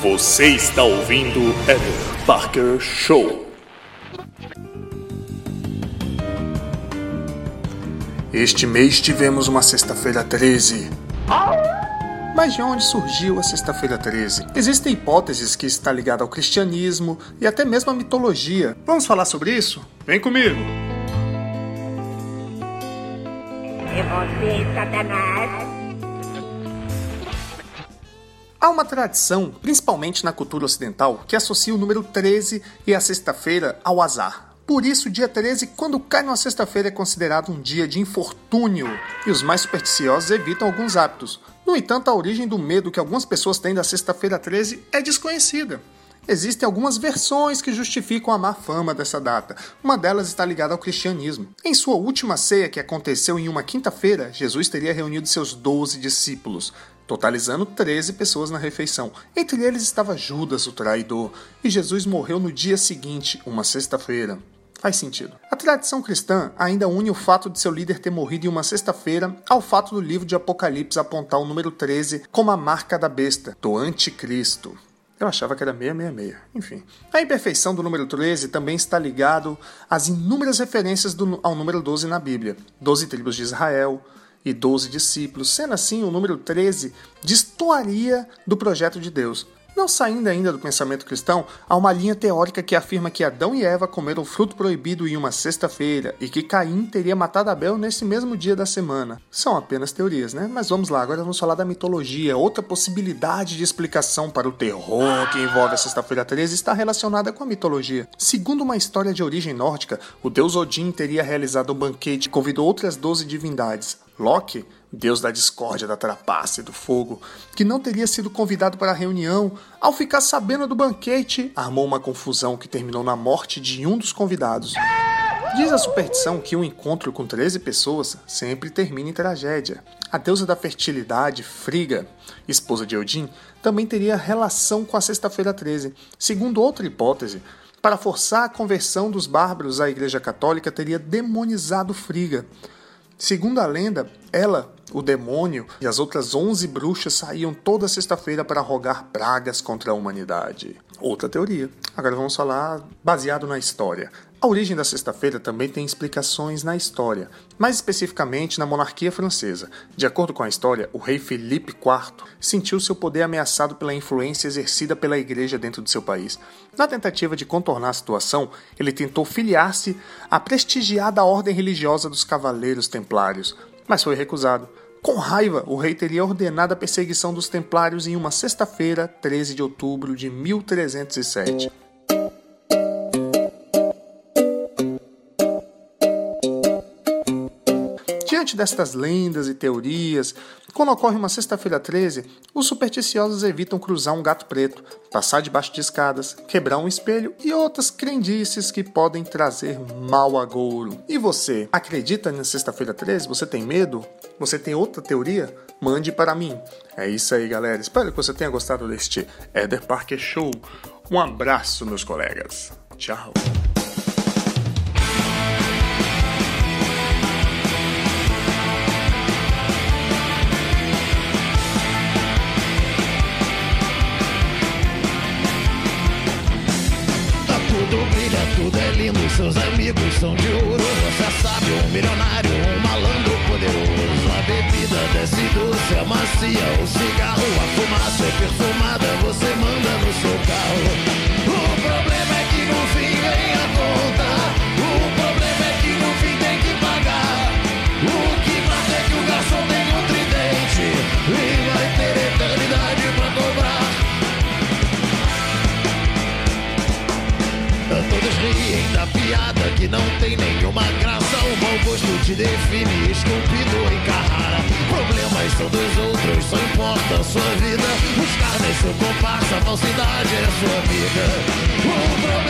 Você está ouvindo Eder Parker Show. Este mês tivemos uma sexta-feira 13. Mas de onde surgiu a sexta-feira 13? Existem hipóteses que está ligada ao cristianismo e até mesmo à mitologia. Vamos falar sobre isso? Vem comigo! É você, Satanás. Há uma tradição, principalmente na cultura ocidental, que associa o número 13 e a sexta-feira ao azar. Por isso, dia 13, quando cai numa sexta-feira, é considerado um dia de infortúnio, e os mais supersticiosos evitam alguns hábitos. No entanto, a origem do medo que algumas pessoas têm da sexta-feira 13 é desconhecida. Existem algumas versões que justificam a má fama dessa data. Uma delas está ligada ao cristianismo. Em sua última ceia, que aconteceu em uma quinta-feira, Jesus teria reunido seus doze discípulos totalizando 13 pessoas na refeição. Entre eles estava Judas, o traidor, e Jesus morreu no dia seguinte, uma sexta-feira. Faz sentido. A tradição cristã ainda une o fato de seu líder ter morrido em uma sexta-feira ao fato do livro de Apocalipse apontar o número 13 como a marca da besta, do anticristo. Eu achava que era 666. Enfim. A imperfeição do número 13 também está ligado às inúmeras referências do, ao número 12 na Bíblia. Doze tribos de Israel, e 12 discípulos. Sendo assim, o número 13 destoaria do projeto de Deus. Não saindo ainda do pensamento cristão, há uma linha teórica que afirma que Adão e Eva comeram fruto proibido em uma sexta-feira e que Caim teria matado Abel nesse mesmo dia da semana. São apenas teorias, né? Mas vamos lá, agora vamos falar da mitologia. Outra possibilidade de explicação para o terror que envolve a sexta-feira 13 está relacionada com a mitologia. Segundo uma história de origem nórdica, o deus Odin teria realizado um banquete e convidou outras 12 divindades. Loki, deus da discórdia, da trapaça e do fogo, que não teria sido convidado para a reunião, ao ficar sabendo do banquete, armou uma confusão que terminou na morte de um dos convidados. Diz a superstição que um encontro com 13 pessoas sempre termina em tragédia. A deusa da fertilidade, Friga, esposa de Odin, também teria relação com a Sexta-feira 13. Segundo outra hipótese, para forçar a conversão dos bárbaros à Igreja Católica, teria demonizado Friga. Segundo a lenda, ela, o demônio e as outras 11 bruxas saíam toda sexta-feira para rogar pragas contra a humanidade. Outra teoria. Agora vamos falar baseado na história. A origem da sexta-feira também tem explicações na história, mais especificamente na monarquia francesa. De acordo com a história, o rei Felipe IV sentiu seu poder ameaçado pela influência exercida pela igreja dentro de seu país. Na tentativa de contornar a situação, ele tentou filiar-se à prestigiada ordem religiosa dos Cavaleiros Templários, mas foi recusado. Com raiva, o rei teria ordenado a perseguição dos Templários em uma sexta-feira, 13 de outubro de 1307. Diante destas lendas e teorias, quando ocorre uma sexta-feira 13, os supersticiosos evitam cruzar um gato preto, passar debaixo de escadas, quebrar um espelho e outras crendices que podem trazer mal agouro. E você, acredita na sexta-feira 13? Você tem medo? Você tem outra teoria? Mande para mim. É isso aí, galera. Espero que você tenha gostado deste Eder Parker Show. Um abraço, meus colegas. Tchau. Seus amigos são de ouro. Você sabe, um milionário, um malandro poderoso. A bebida desce doce, a macia, o cigarro, a fumaça é perfumada, você Todos riem da piada que não tem nenhuma graça. O mau gosto te define, esculpido em Carrara. Problemas são dos outros, só importa a sua vida. Os carnes, seu comparsa, falsidade é sua. O problema